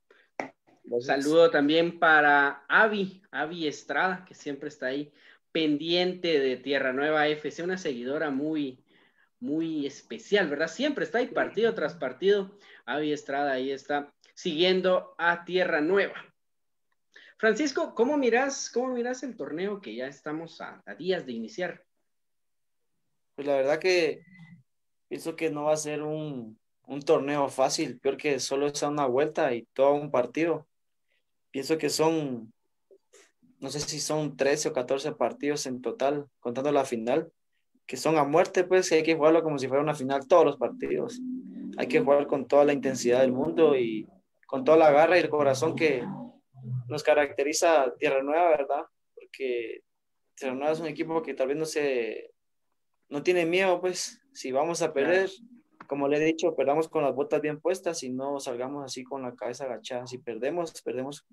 Un saludo también para Avi, Avi Estrada, que siempre está ahí pendiente de Tierra Nueva FC, una seguidora muy, muy especial, ¿verdad? Siempre está ahí partido tras partido. Avi Estrada ahí está siguiendo a Tierra Nueva. Francisco, ¿cómo miras, cómo miras el torneo que ya estamos a, días de iniciar? Pues la verdad que pienso que no va a ser un, un torneo fácil, peor que solo es una vuelta y todo un partido. Pienso que son, no sé si son 13 o 14 partidos en total, contando la final que son a muerte, pues hay que jugarlo como si fuera una final todos los partidos. Hay que jugar con toda la intensidad del mundo y con toda la garra y el corazón que nos caracteriza Tierra Nueva, ¿verdad? Porque Tierra Nueva es un equipo que tal vez no se no tiene miedo, pues si vamos a perder, como le he dicho, perdamos con las botas bien puestas y no salgamos así con la cabeza agachada. Si perdemos, perdemos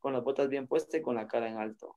con las botas bien puestas y con la cara en alto.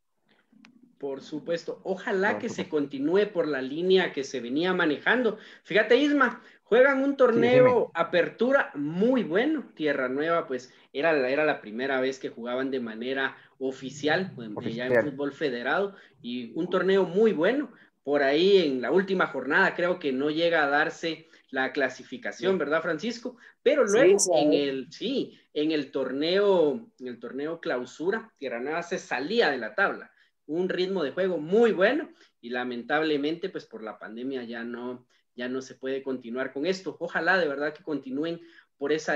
Por supuesto. Ojalá que se continúe por la línea que se venía manejando. Fíjate, Isma, juegan un torneo apertura muy bueno. Tierra Nueva, pues era, era la primera vez que jugaban de manera oficial, pues, ya en fútbol federado, y un torneo muy bueno. Por ahí en la última jornada creo que no llega a darse la clasificación, ¿verdad, Francisco? Pero luego en el, sí, en el torneo, en el torneo clausura, Tierra Nueva se salía de la tabla un ritmo de juego muy bueno y lamentablemente pues por la pandemia ya no, ya no se puede continuar con esto. Ojalá de verdad que continúen por esa,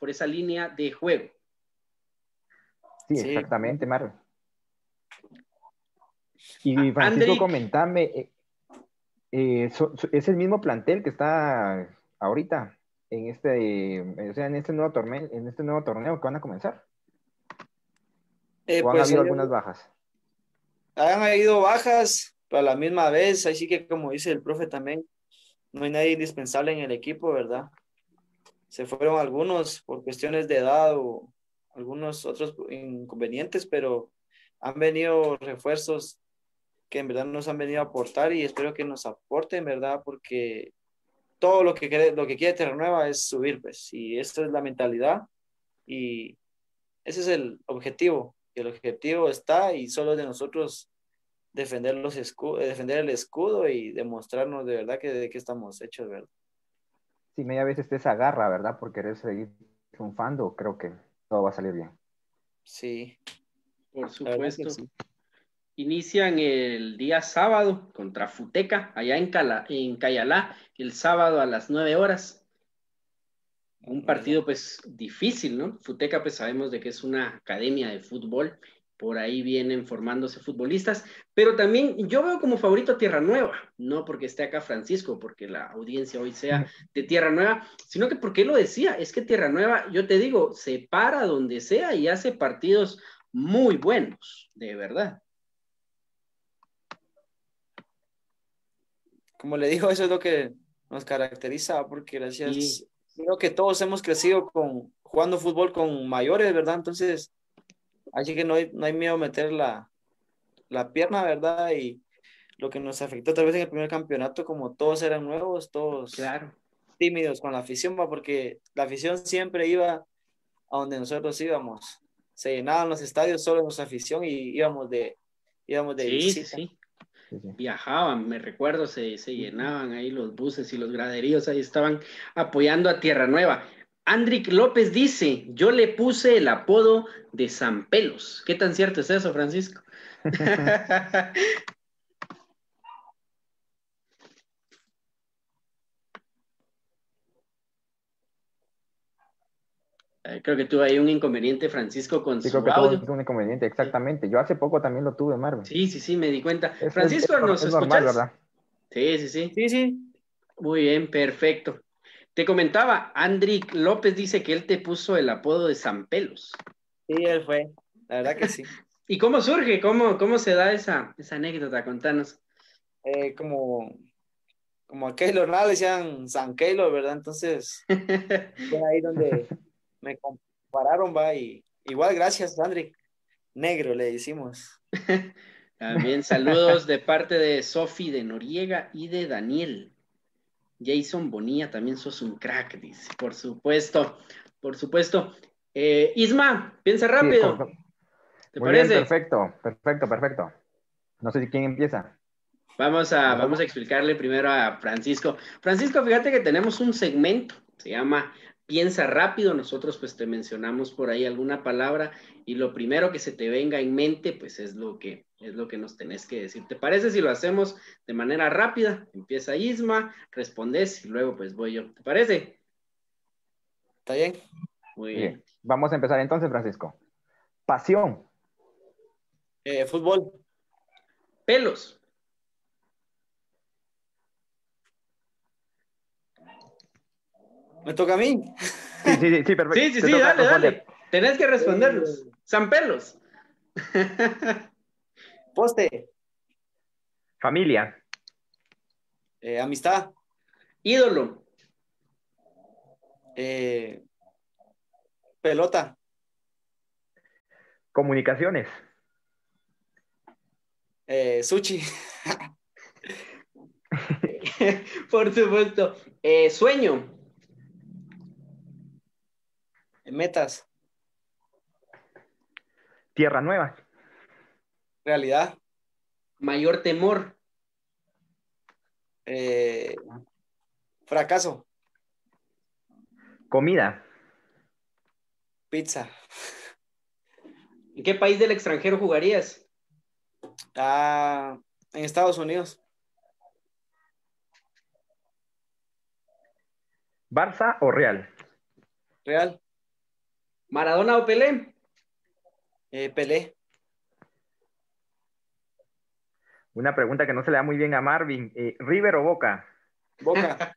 por esa línea de juego. Sí, exactamente, Mario. Y Francisco, comentame, eh, ¿es el mismo plantel que está ahorita? en este, o sea, en este nuevo torneo, en este nuevo torneo que van a comenzar? Eh, ¿O han pues, habido algunas bajas? Han habido bajas, pero a la misma vez, así que como dice el profe también, no hay nadie indispensable en el equipo, ¿verdad? Se fueron algunos por cuestiones de edad o algunos otros inconvenientes, pero han venido refuerzos que en verdad nos han venido a aportar y espero que nos aporten, ¿verdad? Porque todo lo que quiere, lo que quiere Terranueva es subir, pues, y esta es la mentalidad y ese es el objetivo. El objetivo está y solo es de nosotros defender, los escu- eh, defender el escudo y demostrarnos de verdad que de qué estamos hechos, ¿verdad? Si media vez esté esa garra, ¿verdad? Por querer seguir triunfando, creo que todo va a salir bien. Sí, Por supuesto. sí. Inician el día sábado contra Futeca, allá en, Cala- en Cayalá, el sábado a las 9 horas. Un partido pues difícil, ¿no? Futeca pues sabemos de que es una academia de fútbol, por ahí vienen formándose futbolistas, pero también yo veo como favorito a Tierra Nueva, no porque esté acá Francisco, porque la audiencia hoy sea de Tierra Nueva, sino que porque lo decía, es que Tierra Nueva, yo te digo, se para donde sea y hace partidos muy buenos, de verdad. Como le digo, eso es lo que nos caracteriza, porque gracias, Sí. creo que todos hemos crecido con jugando fútbol con mayores, ¿verdad? Entonces, así que no hay, no hay miedo a meter la, la pierna, ¿verdad? Y lo que nos afectó tal vez en el primer campeonato, como todos eran nuevos, todos Claro. tímidos con la afición, va, porque la afición siempre iba a donde nosotros íbamos. Se llenaban los estadios solo nuestra afición y íbamos de, íbamos de Sí, sí, visita. sí. Sí, sí. Viajaban, me recuerdo, se, se llenaban ahí los buses y los graderíos, ahí estaban apoyando a Tierra Nueva. Andric López dice, yo le puse el apodo de San Pelos. ¿Qué tan cierto es eso, Francisco? Creo que tuvo ahí un inconveniente, Francisco, con Sí, su creo que audio. tuvo un inconveniente, exactamente. Yo hace poco también lo tuve, Marvin. Sí, sí, sí, me di cuenta. Es- Francisco, es- ¿nos es escuchas? normal, ¿verdad? Sí, sí, sí. Sí, sí. Muy bien, perfecto. Te comentaba, Andric López dice que él te puso el apodo de San Pelos. Sí, él fue. La verdad que sí. ¿Y cómo surge? ¿Cómo, cómo se da esa, esa anécdota? Contanos. Eh, como, como a Keylor, nada, le decían San Keylor, ¿verdad? Entonces, fue ahí donde me compararon, va, y igual, gracias, Andri. Negro, le decimos. También saludos de parte de Sofi de Noriega y de Daniel. Jason Bonilla, también sos un crack, dice. Por supuesto, por supuesto. Eh, Isma, piensa rápido. ¿Te Muy bien, parece? perfecto, perfecto, perfecto. No sé si quién empieza. Vamos a, vamos a explicarle primero a Francisco. Francisco, fíjate que tenemos un segmento, se llama Piensa rápido. Nosotros pues te mencionamos por ahí alguna palabra y lo primero que se te venga en mente pues es lo que es lo que nos tenés que decir. ¿Te parece si lo hacemos de manera rápida? Empieza Isma, respondes y luego pues voy yo. ¿Te parece? ¿Está bien? Muy bien. Bien, vamos a empezar entonces, Francisco. Pasión, Eh, fútbol, Pelos, me toca a mí. Sí, sí, sí, sí, perfecto. Sí, sí, sí, toca dale, responder. dale. Tenés que responderlos. San Pelos. Poste, Familia, eh, amistad, Ídolo, eh, pelota, comunicaciones, eh, sushi, por supuesto. Eh, sueño, metas, Tierra Nueva, realidad, mayor temor, eh, fracaso, comida, pizza, ¿En qué país del extranjero jugarías? ah, en Estados Unidos, Barça o Real, Real, ¿Maradona o Pelé? eh, Pelé, Una pregunta que no se le da muy bien a Marvin. eh, ¿River o Boca? Boca,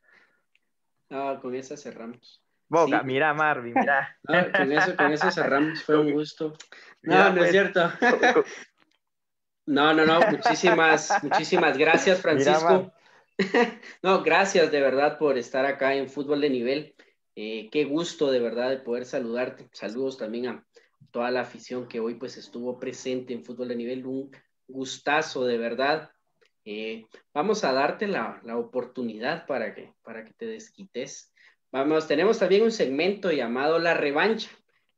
No, con esa cerramos. Boga, mira Marvin, mira. con, eso, con eso cerramos, fue un gusto. No, no es pues. cierto. No, no, no, muchísimas, muchísimas gracias, Francisco. No, gracias de verdad por estar acá en Fútbol de Nivel. Eh, qué gusto de verdad de poder saludarte. Saludos también a toda la afición que hoy pues estuvo presente en Fútbol de Nivel. Un gustazo de verdad. Eh, vamos a darte la, oportunidad para que, para que te desquites. Vamos, tenemos también un segmento llamado La Revancha.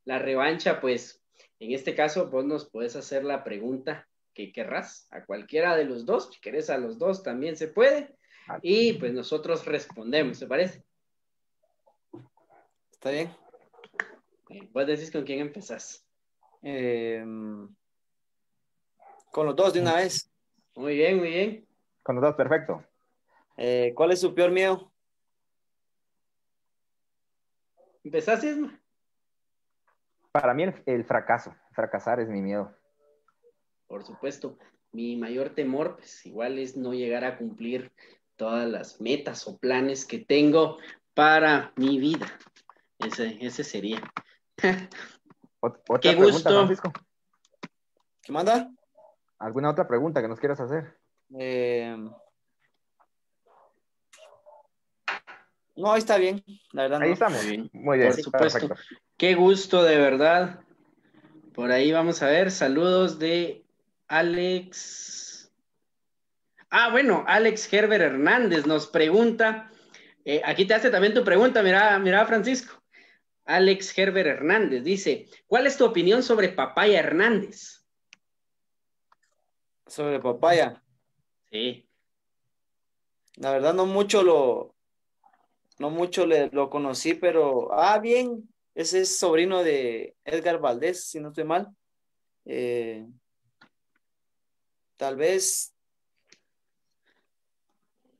La revancha, pues, en este caso, vos nos puedes hacer la pregunta que querrás a cualquiera de los dos. Si querés a los dos, también se puede. Y pues nosotros respondemos, ¿te parece? Está bien. Vos decís con quién empezás. Em, con los dos de una vez. Muy bien, muy bien. Con los dos, perfecto. Eh, ¿Cuál es su peor miedo? ¿Empezás, Isma? Para mí el, fracaso, fracasar es mi miedo. Por supuesto, mi mayor temor, pues igual es no llegar a cumplir todas las metas o planes que tengo para mi vida. Ese, ese sería. ¿Otra Qué pregunta, gusto. Francisco? ¿Qué manda? ¿Alguna otra pregunta que nos quieras hacer? Eh... No, ahí está bien, la verdad. Ahí estamos. bien. Muy bien. Por supuesto. Qué gusto, de verdad. Por ahí vamos a ver. Saludos de Alex. Ah, bueno, Alex Gerber Hernández nos pregunta. Eh, aquí te hace también tu pregunta, mira, mira, Francisco. Alex Gerber Hernández dice: ¿Cuál es tu opinión sobre Papaya Hernández? Sobre Papaya. Sí. La verdad, no mucho lo, no mucho le, lo conocí, pero, ah, bien, ese es sobrino de Edgar Valdés, si no estoy mal. Eh, tal vez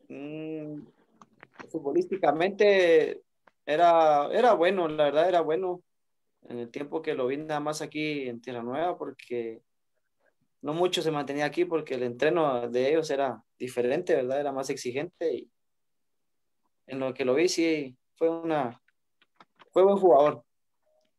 mm, futbolísticamente era, era bueno, la verdad era bueno en el tiempo que lo vi nada más aquí en Tierra Nueva, porque no mucho se mantenía aquí porque el entreno de ellos era diferente, ¿verdad? Era más exigente y en lo que lo vi, sí, fue una, fue buen jugador.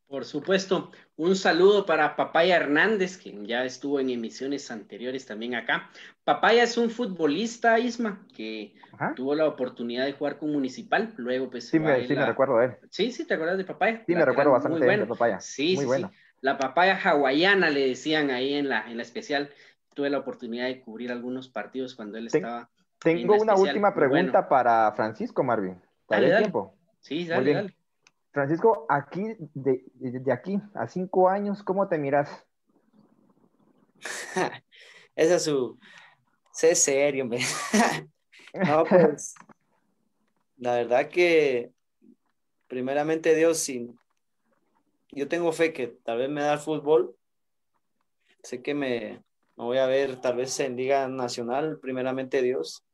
Por supuesto, un saludo para Papaya Hernández, quien ya estuvo en emisiones anteriores también acá. Papaya es un futbolista, Isma, que tuvo la oportunidad de jugar con Municipal, luego pues... Sí, me, sí me recuerdo de él. Sí, sí, ¿te acuerdas de Papaya? Sí, me recuerdo bastante de Papaya. Sí, muy sí, bueno. La papaya hawaiana le decían ahí en la, en la especial. Tuve la oportunidad de cubrir algunos partidos cuando él estaba tengo una última pregunta para Francisco, Marvin. ¿Para el tiempo? Sí, dale, dale. Francisco, aquí, de, aquí a cinco años, ¿cómo te miras? Esa es su... Sé serio, hombre. no, pues... la verdad que... Primeramente Dios, sin... Yo tengo fe que tal vez me da el fútbol. Sé que me, me voy a ver tal vez en Liga Nacional, primeramente Dios.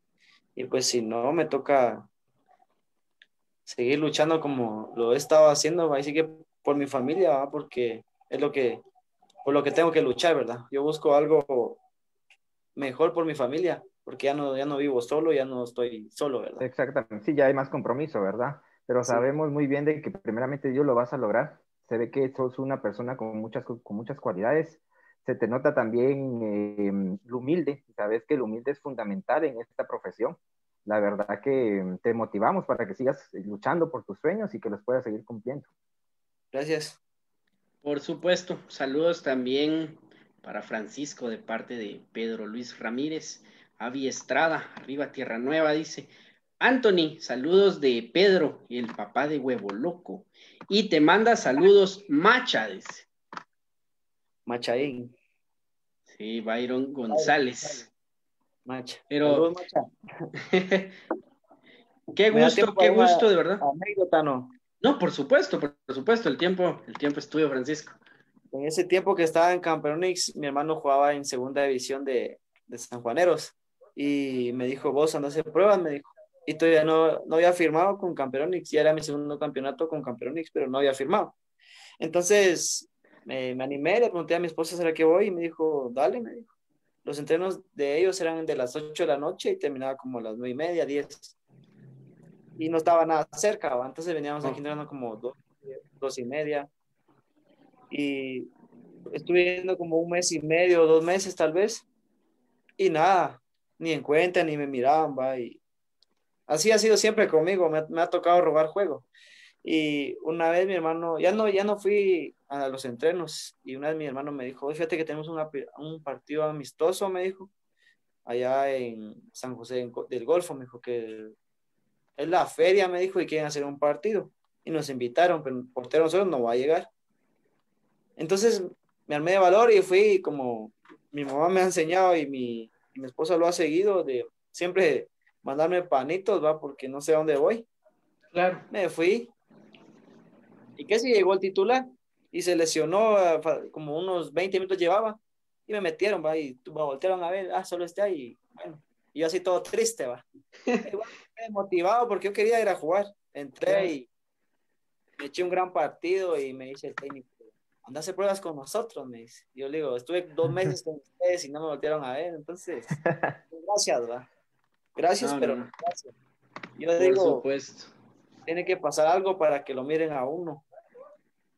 Y pues si no, me toca seguir luchando como lo he estado haciendo, ahí sí que por mi familia, porque es lo que, por lo que tengo que luchar, ¿verdad? Yo busco algo mejor por mi familia, porque ya no, ya no vivo solo, ya no estoy solo, ¿verdad? Exactamente, sí, ya hay más compromiso, ¿verdad? Pero sabemos muy bien de que primeramente Dios lo vas a lograr. Se ve que sos una persona con muchas, con muchas cualidades. Se te nota también eh, lo humilde. Sabes que lo humilde es fundamental en esta profesión la verdad que te motivamos para que sigas luchando por tus sueños y que los puedas seguir cumpliendo. Gracias. Por supuesto, saludos también para Francisco de parte de Pedro Luis Ramírez, Avi Estrada, arriba Tierra Nueva, dice. Anthony, saludos de Pedro el papá de Huevo Loco. Y te manda saludos Macha, dice. Machaín. Sí, Byron González. Macha. Pero. qué gusto, qué gusto, de verdad. Anécdota, no. No, por supuesto, por supuesto, el tiempo, el tiempo es tuyo, Francisco. En ese tiempo que estaba en Camperonix, mi hermano jugaba en segunda división de, de San Juaneros y me dijo, vos andas a hacer pruebas, me dijo. Y todavía no, no había firmado con Camperonix, ya era mi segundo campeonato con Camperonix, pero no había firmado. Entonces me, me animé, le pregunté a mi esposa, ¿será que voy? Y me dijo, dale, me dijo. Los entrenos de ellos eran de las 8 de la noche y terminaba como a las 9 y media, 10. y no estaba nada cerca, entonces veníamos aquí entrando como dos, dos y media. Y estuve viendo como un mes y medio, dos meses tal vez, y nada, ni en cuenta, ni me miraban, va, y así ha sido siempre conmigo, me, me ha tocado robar juego. Y una vez mi hermano, ya no, ya no fui a los entrenos, y una vez mi hermano me dijo, fíjate que tenemos un partido amistoso, me dijo, allá en San José del Golfo, me dijo que es la feria, me dijo, y quieren hacer un partido. Y nos invitaron, pero el portero solo no va a llegar. Entonces me armé de valor y fui como mi mamá me ha enseñado y mi, mi esposa lo ha seguido, de siempre mandarme panitos, va, porque no sé a dónde voy. Claro. Me fui. ¿Y qué si llegó el titular? Y se lesionó, ah, como unos 20 minutos llevaba. Y me metieron, va, y me voltearon a ver, ah, solo está ahí. Bueno, y yo así todo triste, va. motivado porque yo quería ir a jugar. Entré y me eché un gran partido y me dice el técnico, anda a hacer pruebas con nosotros, me dice. Yo le digo, estuve dos meses con ustedes y no me voltearon a ver, entonces, gracias, va. Gracias, pero gracias. Yo digo, supuesto. tiene que pasar algo para que lo miren a uno.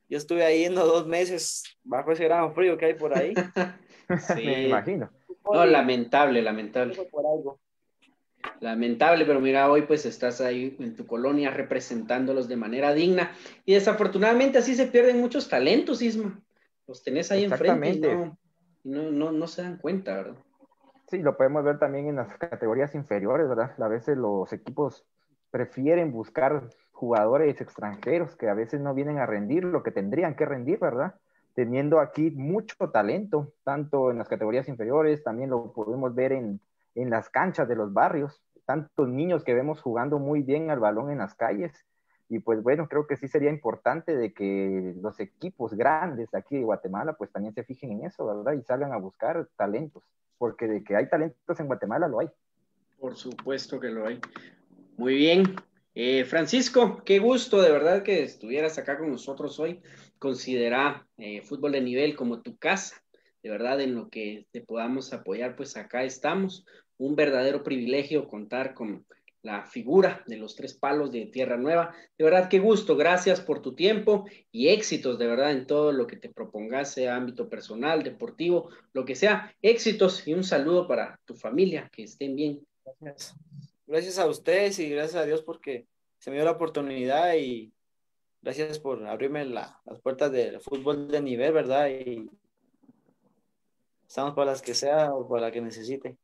Yo estuve ahí yendo dos meses bajo ese gran frío que hay por ahí. sí, me imagino. No, lamentable, lamentable. Lamentable, pero mira, hoy pues estás ahí en tu colonia representándolos de manera digna y desafortunadamente así se pierden muchos talentos, Isma. Los tenés ahí enfrente y no, no, no, se dan cuenta, ¿verdad? Sí, lo podemos ver también en las categorías inferiores, ¿verdad? A veces los equipos prefieren buscar jugadores extranjeros que a veces no vienen a rendir lo que tendrían que rendir, ¿verdad? Teniendo aquí mucho talento, tanto en las categorías inferiores, también lo podemos ver en, en las canchas de los barrios, tantos niños que vemos jugando muy bien al balón en las calles. Y pues bueno, creo que sí sería importante de que los equipos grandes aquí de Guatemala pues también se fijen en eso, ¿verdad? Y salgan a buscar talentos, porque de que hay talentos en Guatemala lo hay. Por supuesto que lo hay. Muy bien. Eh, Francisco, qué gusto de verdad que estuvieras acá con nosotros hoy. Considera eh, fútbol de nivel como tu casa de verdad en lo que te podamos apoyar, pues acá estamos. Un verdadero privilegio contar con la figura de los tres palos de Tierra Nueva. De verdad, qué gusto. Gracias por tu tiempo y éxitos, de verdad, en todo lo que te propongas, sea ámbito personal, deportivo, lo que sea. Éxitos y un saludo para tu familia. Que estén bien. Gracias. Gracias a ustedes y gracias a Dios porque se me dio la oportunidad y gracias por abrirme las puertas del fútbol de nivel, ¿verdad? Y Estamos para las que sea o para la que necesite.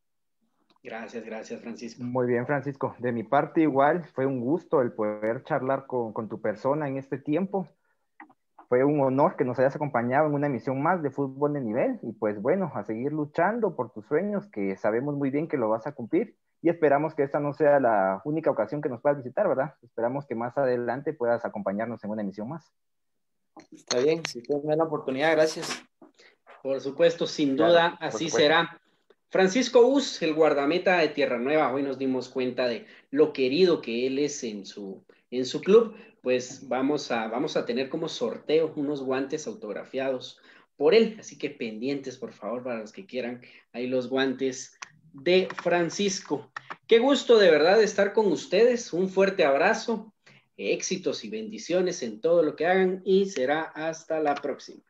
Gracias, gracias, Francisco. Muy bien, Francisco. De mi parte, igual, fue un gusto el poder charlar con, con, tu persona en este tiempo. Fue un honor que nos hayas acompañado en una emisión más de fútbol de nivel. Y pues bueno, a seguir luchando por tus sueños, que sabemos muy bien que lo vas a cumplir. Y esperamos que esta no sea la única ocasión que nos puedas visitar, ¿verdad? Esperamos que más adelante puedas acompañarnos en una emisión más. Está bien, si tienes la oportunidad, gracias. Por supuesto, sin duda, así será. Francisco Us, el guardameta de Tierra Nueva, hoy nos dimos cuenta de lo querido que él es en su, en su club. Pues vamos a, vamos a tener como sorteo unos guantes autografiados por él. Así que pendientes, por favor, para los que quieran, ahí los guantes de Francisco. Qué gusto de verdad estar con ustedes. Un fuerte abrazo, éxitos y bendiciones en todo lo que hagan y será hasta la próxima.